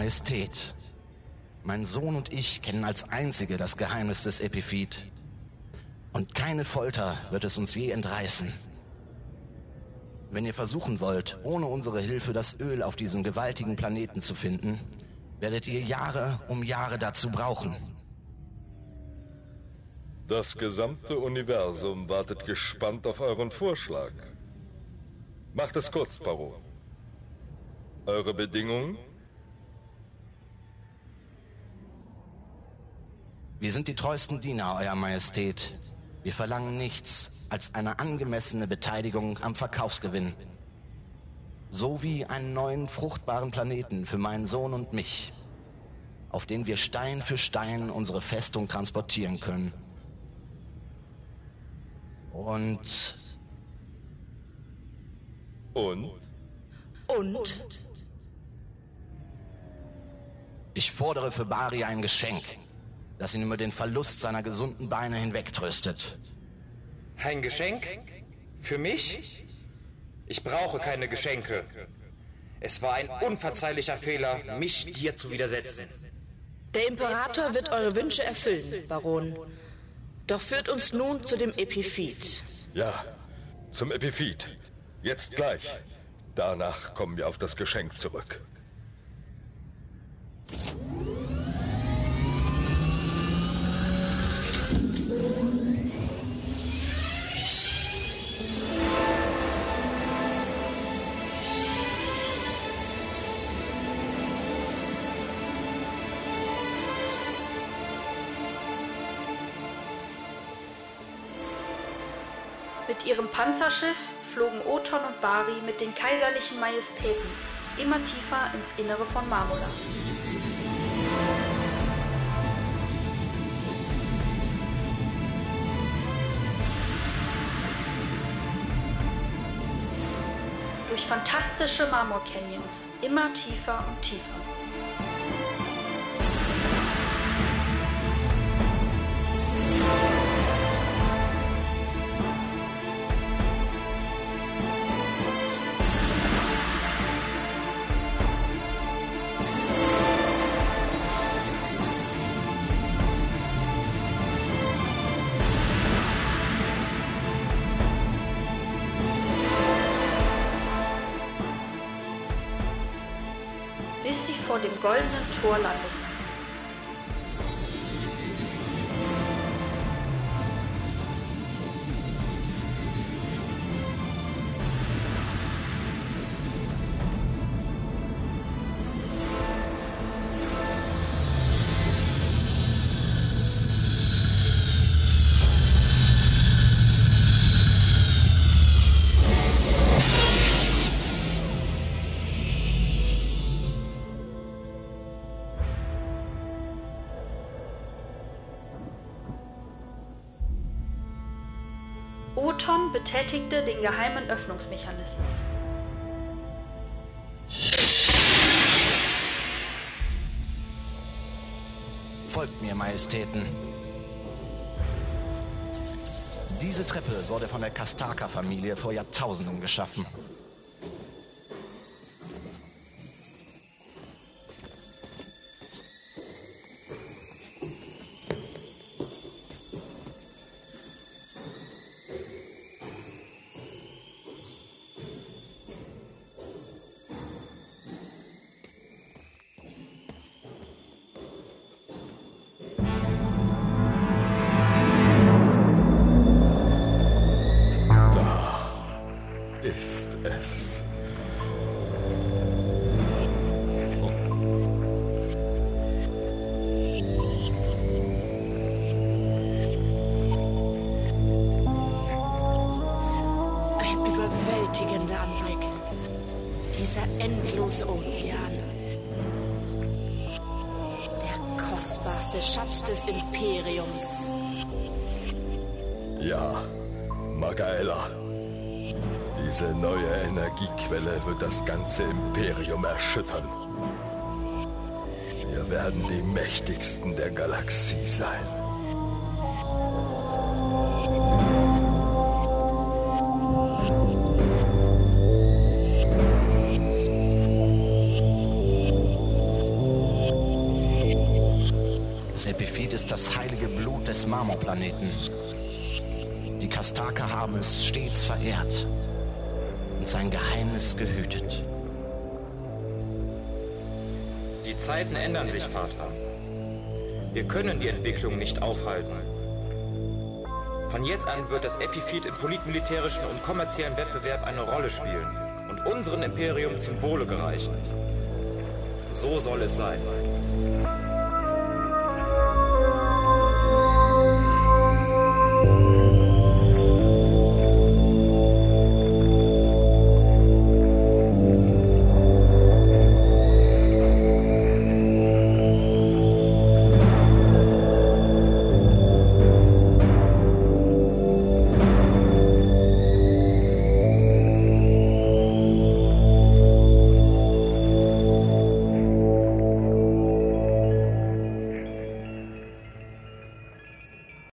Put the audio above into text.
Majestät, mein Sohn und ich kennen als Einzige das Geheimnis des Epiphyt. Und keine Folter wird es uns je entreißen. Wenn ihr versuchen wollt, ohne unsere Hilfe das Öl auf diesem gewaltigen Planeten zu finden, werdet ihr Jahre um Jahre dazu brauchen. Das gesamte Universum wartet gespannt auf euren Vorschlag. Macht es kurz, Baron. Eure Bedingungen? Wir sind die treuesten Diener, Euer Majestät. Wir verlangen nichts als eine angemessene Beteiligung am Verkaufsgewinn. Sowie einen neuen fruchtbaren Planeten für meinen Sohn und mich, auf den wir Stein für Stein unsere Festung transportieren können. Und... Und? Und? Ich fordere für Bari ein Geschenk das ihn über den Verlust seiner gesunden Beine hinwegtröstet. Ein Geschenk? Für mich? Ich brauche keine Geschenke. Es war ein unverzeihlicher Fehler, mich dir zu widersetzen. Der Imperator wird eure Wünsche erfüllen, Baron. Doch führt uns nun zu dem Epiphyt. Ja, zum Epiphyt. Jetzt gleich. Danach kommen wir auf das Geschenk zurück. Mit ihrem Panzerschiff flogen Oton und Bari mit den kaiserlichen Majestäten immer tiefer ins Innere von Marmola. Durch fantastische Marmorcanyons, immer tiefer und tiefer. Bis sie vor dem goldenen Tor landeten. Oton betätigte den geheimen Öffnungsmechanismus. Folgt mir, Majestäten. Diese Treppe wurde von der Kastaka-Familie vor Jahrtausenden geschaffen. Überwältigender Anblick. Dieser endlose Ozean. Der kostbarste Schatz des Imperiums. Ja, Magaella. Diese neue Energiequelle wird das ganze Imperium erschüttern. Wir werden die mächtigsten der Galaxie sein. Epiphyt ist das heilige Blut des Marmorplaneten. Die Kastake haben es stets verehrt und sein Geheimnis gehütet. Die Zeiten ändern sich, Vater. Wir können die Entwicklung nicht aufhalten. Von jetzt an wird das Epiphyt im politmilitärischen und kommerziellen Wettbewerb eine Rolle spielen und unserem Imperium zum Wohle gereichen. So soll es sein.